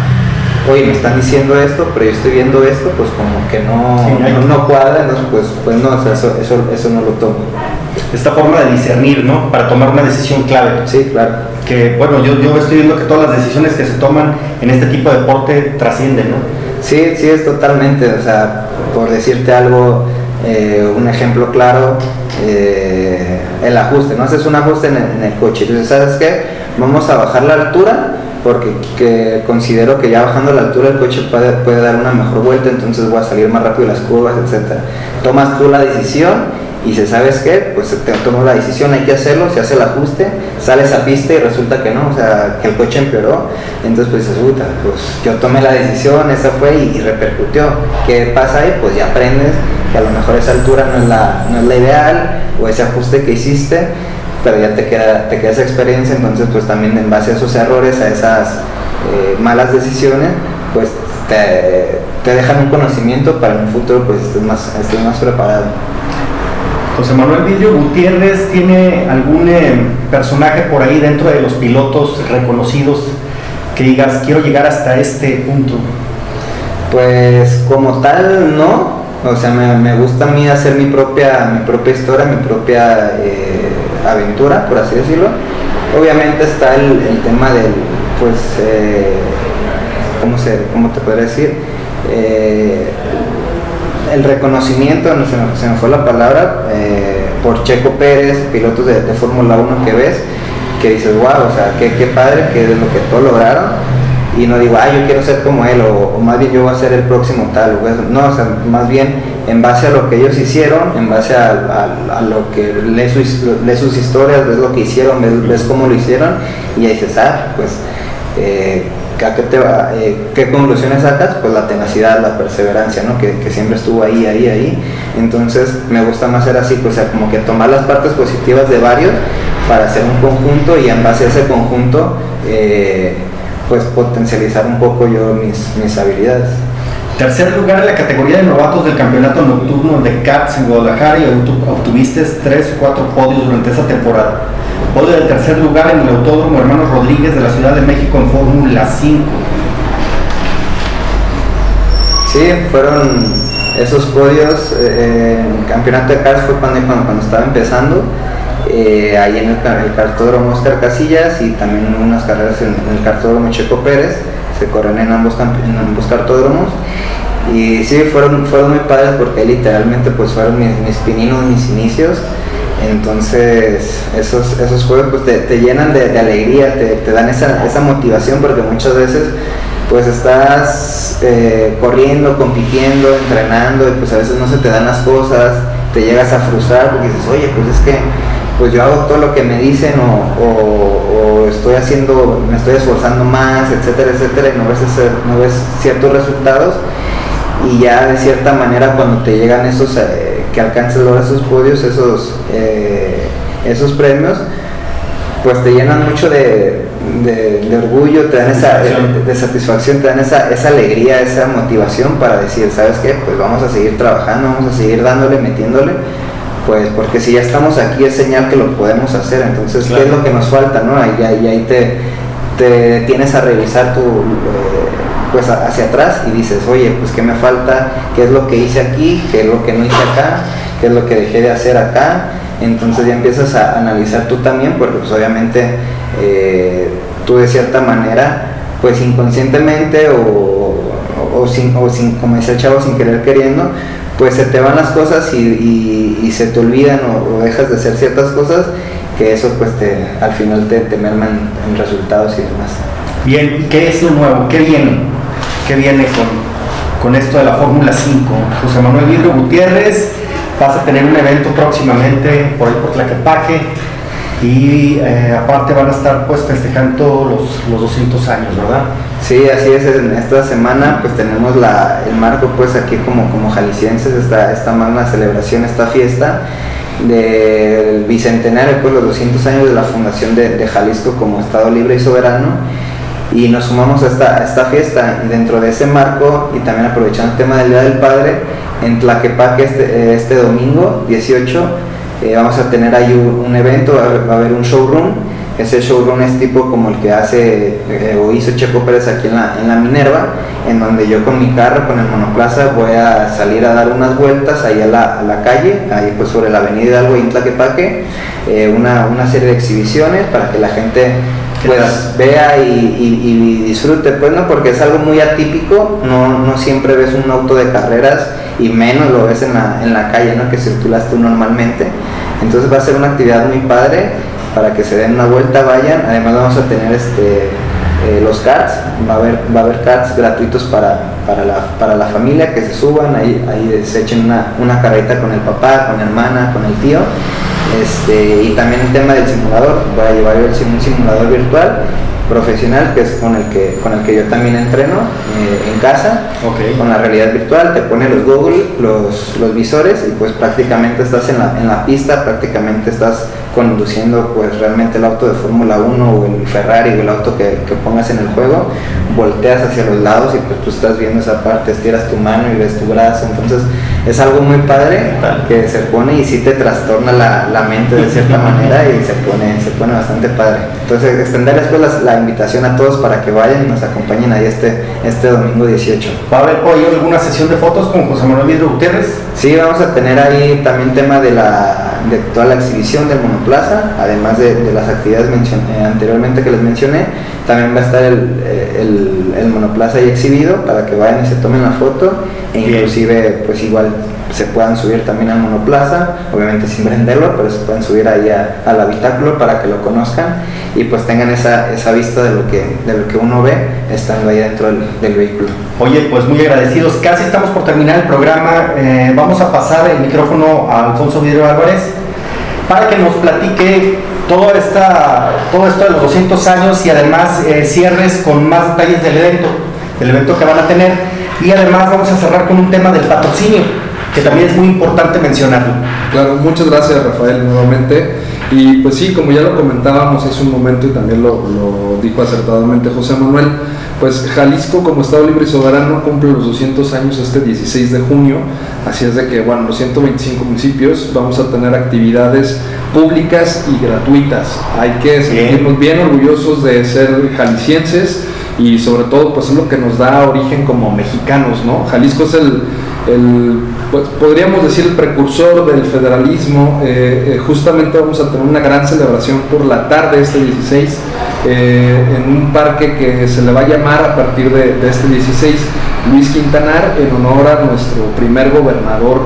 Oye, me están diciendo esto, pero yo estoy viendo esto, pues como que no, no, cuadra, entonces pues, pues no, o sea, eso, eso, eso no lo tomo esta forma de discernir, ¿no? Para tomar una decisión clave. Sí, claro. Que, bueno, yo, yo estoy viendo que todas las decisiones que se toman en este tipo de deporte trascienden, ¿no? Sí, sí, es totalmente, o sea, por decirte algo, eh, un ejemplo claro, eh, el ajuste, ¿no? Haces un ajuste en el, en el coche, entonces, ¿sabes qué? Vamos a bajar la altura porque que considero que ya bajando la altura el coche puede, puede, dar una mejor vuelta, entonces voy a salir más rápido las curvas, etc. Tomas tú la decisión y si sabes qué, pues te tomó la decisión, hay que hacerlo, se hace el ajuste, sales a pista y resulta que no, o sea, que el coche empeoró, entonces pues dices, pues yo tomé la decisión, esa fue y, repercutió. ¿Qué pasa ahí? Pues ya aprendes que a lo mejor esa altura no es la, no es la ideal o ese ajuste que hiciste, pero ya te queda, te queda esa experiencia, entonces pues también en base a esos errores, a esas eh, malas decisiones, pues te, te, dejan un conocimiento para en un futuro pues estés más, estés más preparado. José Manuel Vidrio Gutiérrez tiene algún eh, personaje por ahí dentro de los pilotos reconocidos que digas, quiero llegar hasta este punto. Pues como tal, no. O sea, me, gusta a mí hacer mi propia, mi propia historia, mi propia eh, aventura, por así decirlo. Obviamente está el, tema del, pues, eh, ¿cómo, se, ¿cómo te podría decir? El reconocimiento, no se me, fue la palabra, eh, por Checo Pérez, pilotos de, Fórmula 1 que ves, que dices, wow, o sea, qué, qué padre, que es lo que todos lograron. Y no digo, ah, yo quiero ser como él, o, más bien yo voy a ser el próximo tal, no, o sea, más bien en base a lo que ellos hicieron, en base a, a, lo que lees sus, sus, historias, ves lo que hicieron, ves, ves, cómo lo hicieron, y ahí dices, ah, pues eh, qué, te va, eh, qué conclusiones sacas? Pues la tenacidad, la perseverancia, ¿no? Que, siempre estuvo ahí, ahí, ahí. Entonces me gusta más ser así, pues, como que tomar las partes positivas de varios para hacer un conjunto y en base a ese conjunto, eh, pues potencializar un poco yo mis, mis habilidades. Tercer lugar en la categoría de novatos del campeonato nocturno de CATS en Guadalajara y obtuviste tres o cuatro podios durante esa temporada. Podio del tercer lugar en el Autódromo Hermanos Rodríguez de la Ciudad de México en Fórmula 5. Sí, fueron esos podios. Eh, en el campeonato de CARS fue cuando, cuando, estaba empezando. Eh, ahí en el, el, cartódromo Oscar Casillas y también unas carreras en, el cartódromo Checo Pérez. Se corren en ambos, en ambos cartódromos. Y sí, fueron, fueron muy padres porque literalmente pues fueron mis, mis pininos, mis inicios. Entonces, esos, esos juegos pues, te, llenan de, alegría, te, dan esa, esa, motivación porque muchas veces pues estás eh, corriendo, compitiendo, entrenando y pues a veces no se te dan las cosas, te llegas a frustrar porque dices, oye, pues es que pues yo hago todo lo que me dicen o, estoy haciendo, me estoy esforzando más, etcétera, etcétera, y no ves, no ves ciertos resultados y ya de cierta manera cuando te llegan esos... Eh, que alcances lograr esos podios, esos, eh, esos premios, pues te llenan mucho de, orgullo, te dan esa de, satisfacción, te dan esa, esa, alegría, esa motivación para decir, ¿sabes qué? Pues vamos a seguir trabajando, vamos a seguir dándole, metiéndole, pues porque si ya estamos aquí es señal que lo podemos hacer, entonces, ¿qué es lo que nos falta? ¿no? Ahí, ahí, ahí te, te tienes a revisar tu... Eh, pues hacia atrás y dices, oye, pues qué me falta, qué es lo que hice aquí, qué es lo que no hice acá, qué es lo que dejé de hacer acá. Entonces ya empiezas a analizar tú también, porque pues obviamente eh, tú de cierta manera, pues inconscientemente o, sin, o sin, como dice el chavo, sin querer queriendo, pues se te van las cosas y, se te olvidan o, dejas de hacer ciertas cosas que eso pues te, al final te, te merman en resultados y demás. Bien, ¿qué es lo nuevo? ¿Qué viene? ¿Qué viene con, con esto de la Fórmula 5? José Manuel Vidro Gutiérrez, vas a tener un evento próximamente por ahí por Tlaquepaque y eh, aparte van a estar pues festejando los, los 200 años, ¿verdad? Sí, así es, en esta semana pues tenemos la, el marco pues aquí como, como jaliscienses, esta, esta magna celebración, esta fiesta del bicentenario, pues los 200 años de la fundación de Jalisco como Estado Libre y Soberano y nos sumamos a esta, esta fiesta. Y dentro de ese marco y también aprovechando el tema del Día del Padre, en Tlaquepaque este, este domingo 18 eh, vamos a tener ahí un, evento, va a haber un showroom. Ese showroom es tipo como el que hace eh, o hizo Checo Pérez aquí en la, en la Minerva, en donde yo con mi carro, con el monoplaza, voy a salir a dar unas vueltas ahí a la, la calle, ahí pues sobre la avenida Hidalgo y Tlaquepaque, eh, una, una serie de exhibiciones para que la gente pues vea y, disfrute, pues no, porque es algo muy atípico, no, no siempre ves un auto de carreras y menos lo ves en la, en la calle, ¿no? Que circulas tú normalmente. Entonces va a ser una actividad muy padre para que se den una vuelta, vayan. Además vamos a tener este eh, los cards, va a haber, va a haber cards gratuitos para, para, la, para la familia que se suban, ahí, ahí se echen una, una carreta con el papá, con la hermana, con el tío. Este, y también el tema del simulador, voy a llevar un simulador virtual profesional que es con el que con el que yo también entreno eh, en casa con la realidad virtual. Te pone los Google los, los visores y pues prácticamente estás en la, en la pista prácticamente estás conduciendo pues realmente el auto de Fórmula 1 o el Ferrari o el auto que, que, pongas en el juego, volteas hacia los lados y pues tú estás viendo esa parte, estiras tu mano y ves tu brazo, entonces es algo muy padre que se pone y sí te trastorna la, la mente de cierta manera y se pone, se pone bastante padre. Entonces extender después la, invitación a todos para que vayan y nos acompañen ahí este, este domingo 18. ¿Va a haber hoy alguna sesión de fotos con José Manuel Vidro Gutiérrez? Sí, vamos a tener ahí también tema de la de toda la exhibición del monoplaza, además de, las actividades eh, anteriormente que les mencioné, también va a estar el, el, el, monoplaza ahí exhibido para que vayan y se tomen la foto e inclusive pues igual se puedan subir también al monoplaza, obviamente sin venderlo, pero se pueden subir ahí al habitáculo para que lo conozcan y pues tengan esa, esa vista de lo, que, de lo que uno ve estando ahí dentro del, vehículo. Oye, pues muy agradecidos, casi estamos por terminar el programa, eh, vamos a pasar el micrófono a Alfonso Vidrio Álvarez para que nos platique todo, esta, todo esto de los 200 años y además eh, cierres con más detalles del evento, del evento que van a tener y además vamos a cerrar con un tema del patrocinio que también es muy importante mencionarlo. Claro, muchas gracias Rafael nuevamente. Y pues sí, como ya lo comentábamos hace un momento y también lo, lo dijo acertadamente José Manuel, pues Jalisco como Estado Libre y Soberano cumple los 200 años este 16 de junio, así es de que, bueno, los 125 municipios vamos a tener actividades públicas y gratuitas. Hay que sentirnos bien orgullosos de ser jaliscienses y sobre todo pues es lo que nos da origen como mexicanos, ¿no? Jalisco es el el, pues, podríamos decir el precursor del federalismo. Eh, eh, justamente vamos a tener una gran celebración por la tarde este 16 eh, en un parque que se le va a llamar a partir de, de este 16 Luis Quintanar en honor a nuestro primer gobernador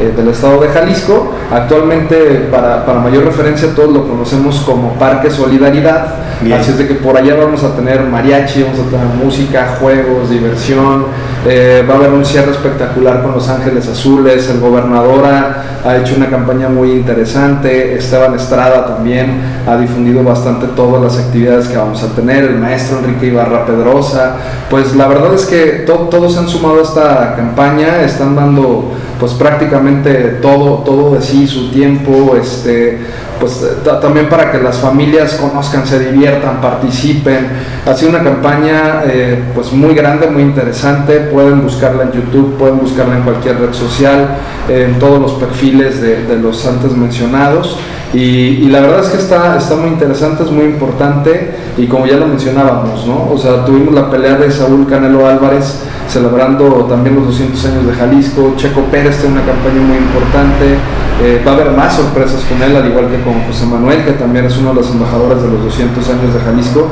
eh, del estado de Jalisco. Actualmente, para, para, mayor referencia, todos lo conocemos como Parque Solidaridad. Así es de que por allá vamos a tener mariachi, vamos a tener música, juegos, diversión. Eh, va a haber un cierre espectacular con Los Ángeles Azules. El gobernador ha, ha, hecho una campaña muy interesante. Esteban Estrada también ha difundido bastante todas las actividades que vamos a tener. El maestro Enrique Ibarra Pedrosa. Pues la verdad es que todos se han sumado a esta campaña. Están dando pues prácticamente todo, todo de sí, su tiempo, este, pues también para que las familias conozcan, se diviertan, participen. Ha sido una campaña eh, pues muy grande, muy interesante, pueden buscarla en YouTube, pueden buscarla en cualquier red social, en todos los perfiles de, de los antes mencionados. Y, la verdad es que está, está muy interesante, es muy importante y como ya lo mencionábamos, ¿no? O sea, tuvimos la pelea de Saúl Canelo Álvarez celebrando también los 200 años de Jalisco, Checo Pérez tiene una campaña muy importante, eh, va a haber más sorpresas con él, al igual que con José Manuel, que también es uno de los embajadores de los 200 años de Jalisco.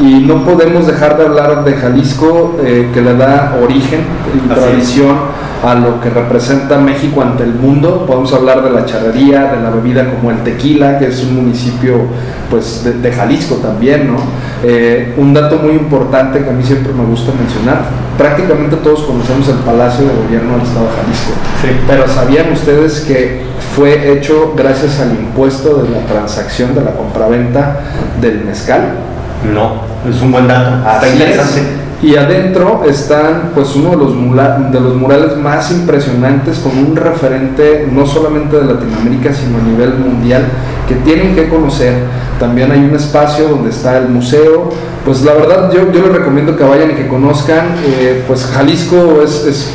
Y no podemos dejar de hablar de Jalisco, eh, que le da origen y tradición a lo que representa México ante el mundo. Podemos hablar de la charrería, de la bebida como el tequila, que es un municipio pues, de, Jalisco también. ¿no? Eh, un dato muy importante que a mí siempre me gusta mencionar, prácticamente todos conocemos el Palacio de Gobierno del Estado de Jalisco, sí. pero ¿sabían ustedes que fue hecho gracias al impuesto de la transacción de la compraventa del mezcal? No, es un buen dato. Está interesante. Y adentro están pues uno de los, de los murales más impresionantes con un referente no solamente de Latinoamérica sino a nivel mundial que tienen que conocer. También hay un espacio donde está el museo. Pues la verdad yo, yo les recomiendo que vayan y que conozcan. Eh, pues Jalisco es, es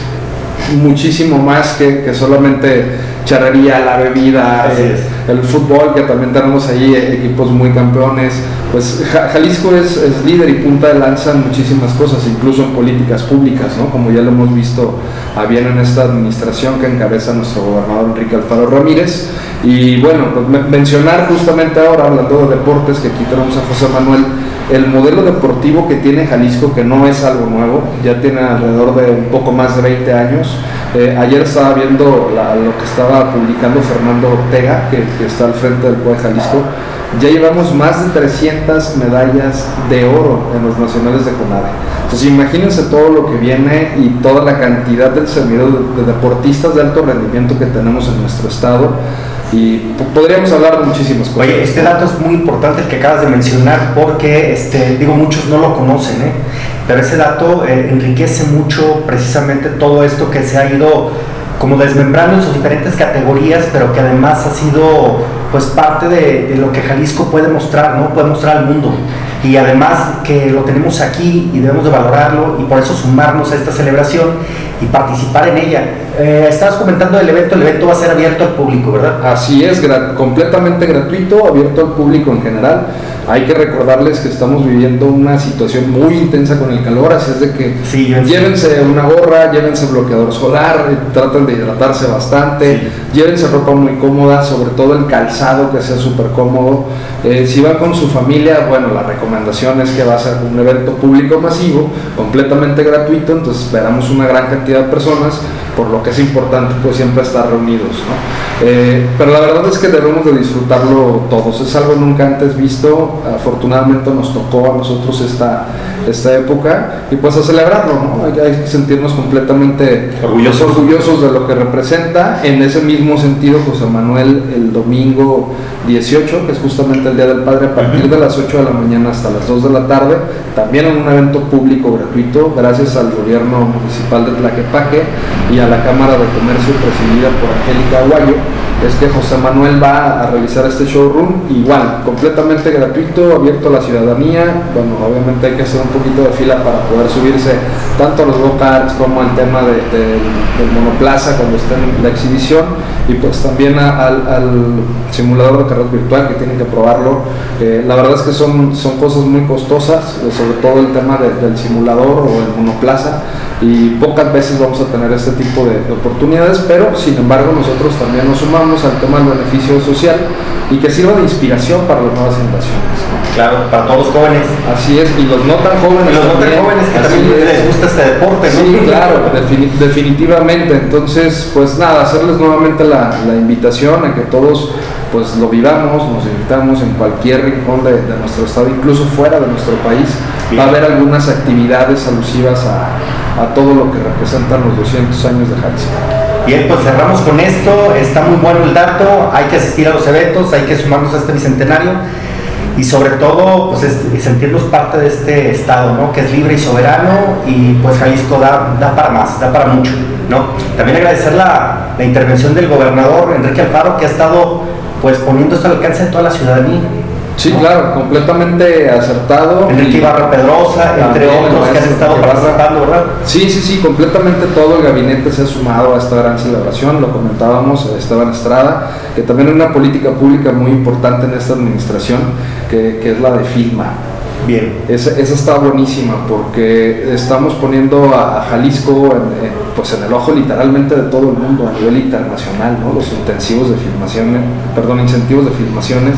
muchísimo más que, que solamente charrería, la bebida, eh, el fútbol, que también tenemos ahí eh, equipos muy campeones. Pues Jalisco es, líder y punta de lanza en muchísimas cosas, incluso en políticas públicas, ¿no? como ya lo hemos visto a bien en esta administración que encabeza nuestro gobernador Enrique Alfaro Ramírez. Y bueno, pues mencionar justamente ahora, hablando de deportes, que aquí tenemos a José Manuel el modelo deportivo que tiene Jalisco, que no es algo nuevo, ya tiene alrededor de un poco más de 20 años. Eh, ayer estaba viendo lo que estaba publicando Fernando Ortega, que, está al frente del pueblo de Jalisco. Ya llevamos más de 300 medallas de oro en los nacionales de CONADE. Entonces imagínense todo lo que viene y toda la cantidad del semillero de deportistas de alto rendimiento que tenemos en nuestro estado y podríamos hablar de muchísimas cosas. Oye, este dato es muy importante el que acabas de mencionar porque, este, digo, muchos no lo conocen, ¿eh? pero ese dato eh, enriquece mucho precisamente todo esto que se ha ido como desmembrando en sus diferentes categorías, pero que además ha sido pues parte de, de, lo que Jalisco puede mostrar, ¿no? Puede mostrar al mundo. Y además que lo tenemos aquí y debemos de valorarlo y por eso sumarnos a esta celebración y participar en ella. Eh, estabas comentando del evento, el evento va a ser abierto al público, ¿verdad? Así es, completamente gratuito, abierto al público en general. Hay que recordarles que estamos viviendo una situación muy intensa con el calor, así es de que llévense una gorra, llévense bloqueador solar, eh, traten de hidratarse bastante, llévense ropa muy cómoda, sobre todo el calzado que sea súper cómodo. Eh, si van con su familia, bueno, la recomendación es que va a ser un evento público masivo, completamente gratuito, entonces esperamos una gran cantidad de personas, por lo que es importante pues siempre estar reunidos. Eh, pero la verdad es que debemos de disfrutarlo todos, es algo nunca antes visto, afortunadamente nos tocó a nosotros esta, esta época y pues a celebrarlo, ¿no? hay, que sentirnos completamente orgullosos. orgullosos de lo que representa. En ese mismo sentido, José Manuel el domingo 18, que es justamente el Día del Padre, a partir de las 8 de la mañana hasta las 2 de la tarde, también en un evento público gratuito, gracias al gobierno municipal de Tlaquepaque y a la Cámara de Comercio presidida por Angélica Aguayo es que José Manuel va a realizar este showroom igual, completamente gratuito, abierto a la ciudadanía. Bueno, obviamente hay que hacer un poquito de fila para poder subirse tanto a los go-karts como al tema de, del monoplaza cuando esté en la exhibición y pues también al simulador de carrera virtual que tienen que probarlo. Eh, la verdad es que son, son cosas muy costosas, eh, sobre todo el tema del simulador o el monoplaza y pocas veces vamos a tener este tipo de, oportunidades, pero sin embargo nosotros también nos sumamos al tema del beneficio social y que sirva de inspiración para las nuevas generaciones. Claro, para todos los jóvenes. Así es, y los no tan jóvenes. Y los no tan jóvenes que también les gusta este deporte, ¿no? Sí, claro, definitivamente. Entonces, pues nada, hacerles nuevamente la, la, invitación a que todos pues lo vivamos, nos invitamos en cualquier rincón de, de nuestro estado, incluso fuera de nuestro país. Va a haber algunas actividades alusivas a a todo lo que representan los 200 años de Jalisco. Bien, pues cerramos con esto, está muy bueno el dato, hay que asistir a los eventos, hay que sumarnos a este bicentenario y sobre todo pues sentirnos parte de este estado, ¿no? Que es libre y soberano y pues Jalisco da, da para más, da para mucho, ¿no? También agradecer la, la intervención del gobernador Enrique Alfaro que ha estado pues poniendo esto al alcance de toda la ciudadanía Sí, claro, completamente acertado. Enrique Ibarra Pedrosa, entre otros que han estado participando, ¿verdad? Sí, sí, sí, completamente todo el gabinete se ha sumado a esta gran celebración, lo comentábamos, Esteban Estrada, que también es una política pública muy importante en esta administración, que, que es la de FILMA. Bien. Esa, esa, está buenísima porque estamos poniendo a, Jalisco en, pues en el ojo literalmente de todo el mundo a nivel internacional, ¿no? los intensivos de filmación, perdón, incentivos de filmaciones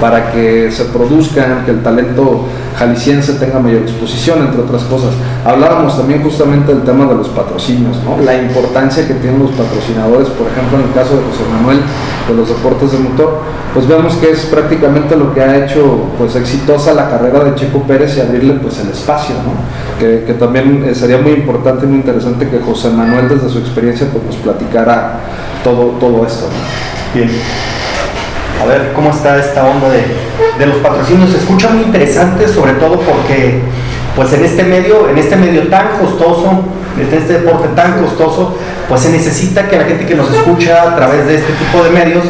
para que se produzcan, que el talento jalisciense tenga mayor exposición, entre otras cosas. Hablábamos también justamente del tema de los patrocinios, ¿no? la importancia que tienen los patrocinadores, por ejemplo en el caso de José Manuel de los deportes de motor, pues vemos que es prácticamente lo que ha hecho pues exitosa la carrera de Checo Pérez y abrirle pues el espacio, ¿no? que, que, también eh, sería muy importante y muy interesante que José Manuel desde su experiencia pues nos platicara todo, todo esto. Bien a ver cómo está esta onda de, de, los patrocinios. Se escucha muy interesante, sobre todo porque pues en este medio, en este medio tan costoso, en este deporte tan costoso, pues se necesita que la gente que nos escucha a través de este tipo de medios,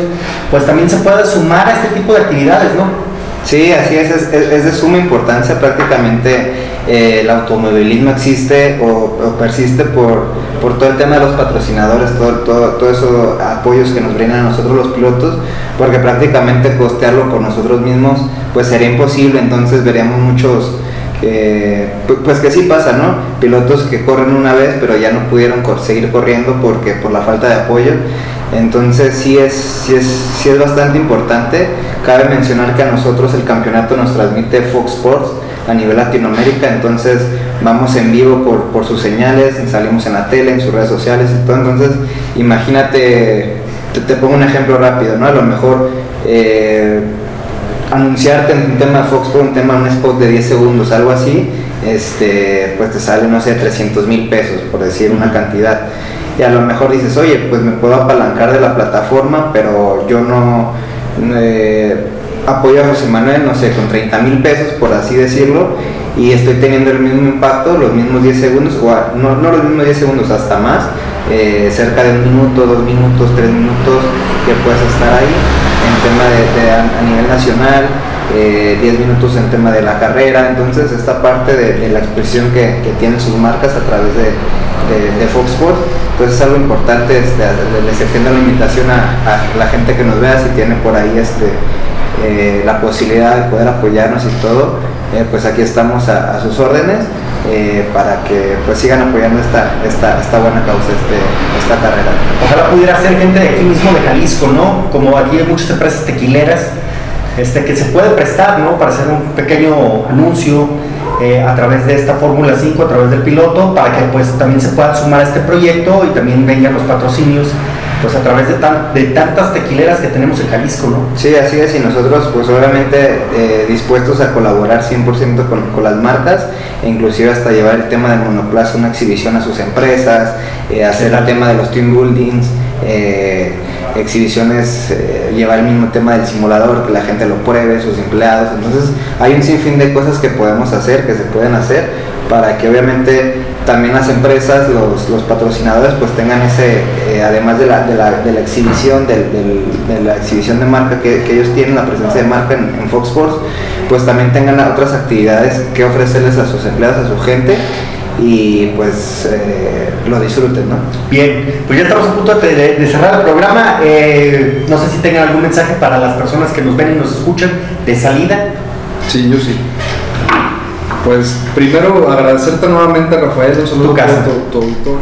pues también se pueda sumar a este tipo de actividades, ¿no? Sí, así es, es, de suma importancia prácticamente eh, el automovilismo existe o, persiste por, por, todo el tema de los patrocinadores, todo, todo, todo esos apoyos que nos brindan a nosotros los pilotos, porque prácticamente costearlo por nosotros mismos pues sería imposible, entonces veríamos muchos pues, que sí pasa, ¿no? Pilotos que corren una vez pero ya no pudieron seguir corriendo porque por la falta de apoyo. Entonces sí es, sí es, sí es bastante importante. Cabe mencionar que a nosotros el campeonato nos transmite Fox Sports a nivel Latinoamérica, entonces vamos en vivo por, por sus señales, salimos en la tele, en sus redes sociales y todo. Entonces imagínate, te, pongo un ejemplo rápido, ¿no? A lo mejor... Eh, anunciarte en un tema de Fox por un tema, un spot de 10 segundos, algo así, este, pues te sale, no sé, 300 mil pesos, por decir una cantidad. Y a lo mejor dices, oye, pues me puedo apalancar de la plataforma, pero yo no eh, apoyo a José Manuel, no sé, con 30 mil pesos, por así decirlo, y estoy teniendo el mismo impacto, los mismos 10 segundos, o no, los mismos 10 segundos, hasta más, eh, cerca de un minuto, dos minutos, tres minutos que puedes estar ahí en tema de, a, nivel nacional, 10 eh, minutos en tema de la carrera, entonces esta parte de, la expresión que, tienen sus marcas a través de, Fox Sports, pues es algo importante, este, les extiendo la invitación a, la gente que nos vea, si tiene por ahí este, eh, la posibilidad de poder apoyarnos y todo, eh, pues aquí estamos a, sus órdenes. para que pues sigan apoyando esta, esta, esta buena causa, este, esta carrera. Ojalá pudiera ser gente de aquí mismo de Jalisco, ¿no? Como aquí hay muchas empresas tequileras este, que se puede prestar, ¿no? Para hacer un pequeño anuncio eh, a través de esta Fórmula 5, a través del piloto, para que pues también se puedan sumar a este proyecto y también vengan los patrocinios pues a través de, de tantas tequileras que tenemos en Jalisco, ¿no? Sí, así es, y nosotros pues obviamente eh, dispuestos a colaborar 100% con, con, las marcas, e inclusive hasta llevar el tema del monoplaza, una exhibición a sus empresas, eh, hacer el tema de los team buildings, eh, exhibiciones, eh, llevar el mismo tema del simulador, que la gente lo pruebe, sus empleados. Entonces hay un sinfín de cosas que podemos hacer, que se pueden hacer, para que obviamente también las empresas, los, patrocinadores, pues tengan ese, eh, además de la, de la, de la exhibición, de la exhibición de marca que, ellos tienen, la presencia de marca en, en Fox Sports, pues también tengan otras actividades que ofrecerles a sus empleados, a su gente y pues eh, lo disfruten, ¿no? Bien, pues ya estamos a punto de, cerrar el programa. Eh, no sé si tengan algún mensaje para las personas que nos ven y nos escuchan de salida. Sí, yo sí. Pues primero agradecerte nuevamente, Rafael, un saludo a tu, tu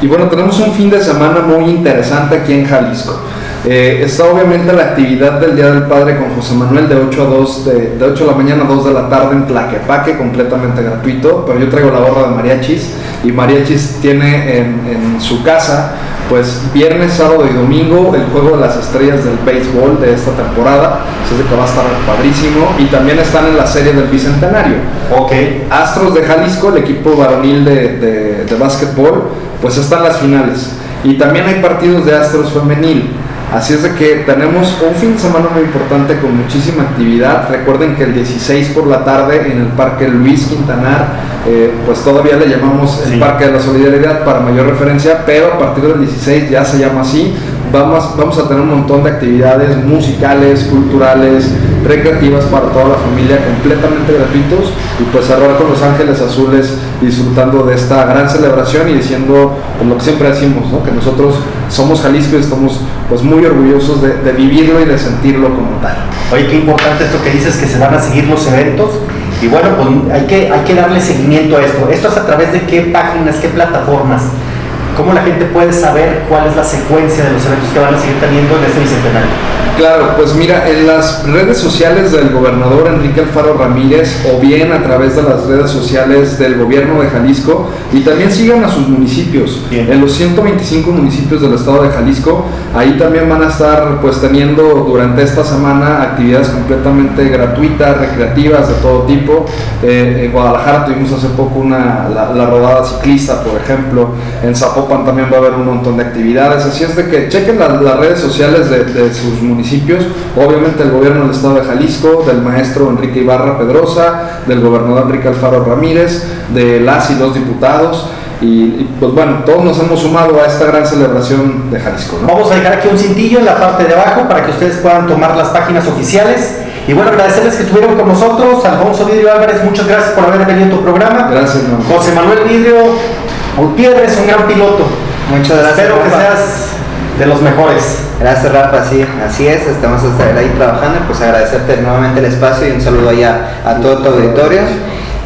Y bueno, tenemos un fin de semana muy interesante aquí en Jalisco. Eh, está obviamente la actividad del Día del Padre con José Manuel de 8 a 2, de, 8 de la mañana a 2 de la tarde en Tlaquepaque, completamente gratuito, pero yo traigo la gorra de mariachis y mariachis tiene en, su casa pues viernes, sábado y domingo el juego de las estrellas del béisbol de esta temporada, así que va a estar padrísimo y también están en la serie del Bicentenario. Ok. Astros de Jalisco, el equipo varonil de, de, de básquetbol, pues están las finales y también hay partidos de Astros femenil. Así es de que tenemos un fin de semana muy importante con muchísima actividad. Recuerden que el 16 por la tarde en el Parque Luis Quintanar, eh, pues todavía le llamamos el Parque de la Solidaridad para mayor referencia, pero a partir del 16 ya se llama así. Vamos, vamos a tener un montón de actividades musicales, culturales, recreativas para toda la familia, completamente gratuitos y pues cerrar con Los Ángeles Azules disfrutando de esta gran celebración y diciendo pues, lo que siempre decimos, que nosotros somos Jalisco y estamos pues muy orgullosos de, vivirlo y de sentirlo como tal. Oye, qué importante esto que dices que se van a seguir los eventos y bueno, pues hay que, hay que darle seguimiento a esto. ¿Esto es a través de qué páginas, qué plataformas? ¿Cómo la gente puede saber cuál es la secuencia de los eventos que van a seguir teniendo en este bicentenario? Claro, pues mira, en las redes sociales del gobernador Enrique Alfaro Ramírez o bien a través de las redes sociales del gobierno de Jalisco y también sigan a sus municipios. En los 125 municipios del estado de Jalisco, ahí también van a estar pues teniendo durante esta semana actividades completamente gratuitas, recreativas de todo tipo. Eh, en Guadalajara tuvimos hace poco una, la, rodada ciclista, por ejemplo. En Zapopan también va a haber un montón de actividades. Así es de que chequen las redes sociales de, de sus municipios obviamente el gobierno del estado de Jalisco, del maestro Enrique Ibarra Pedrosa, del gobernador Enrique Alfaro Ramírez, de las y los diputados. Y, pues bueno, todos nos hemos sumado a esta gran celebración de Jalisco. Vamos a dejar aquí un cintillo en la parte de abajo para que ustedes puedan tomar las páginas oficiales. Y bueno, agradecerles que estuvieron con nosotros. Alfonso Vidrio Álvarez, muchas gracias por haber venido a tu programa. Gracias, José Manuel Vidrio Gutiérrez, un gran piloto. Muchas gracias. Espero que seas de los mejores. Gracias Rafa, sí, así es, estamos hasta ahí trabajando, pues agradecerte nuevamente el espacio y un saludo allá a todo tu auditorio.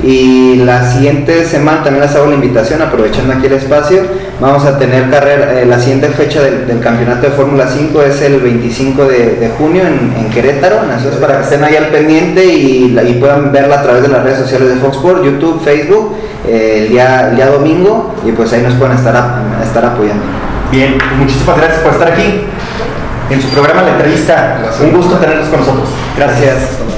Y la siguiente semana también les hago la invitación, aprovechando aquí el espacio, vamos a tener carrera, eh, la siguiente fecha del, campeonato de Fórmula 5 es el 25 de, junio en, Querétaro, entonces para que estén ahí al pendiente y, puedan verla a través de las redes sociales de Fox Sports, YouTube, Facebook, eh, el, día, día domingo, y pues ahí nos pueden estar, estar apoyando. Bien, pues muchísimas gracias por estar aquí en su programa La Entrevista. Un gusto tenerlos con nosotros. Gracias.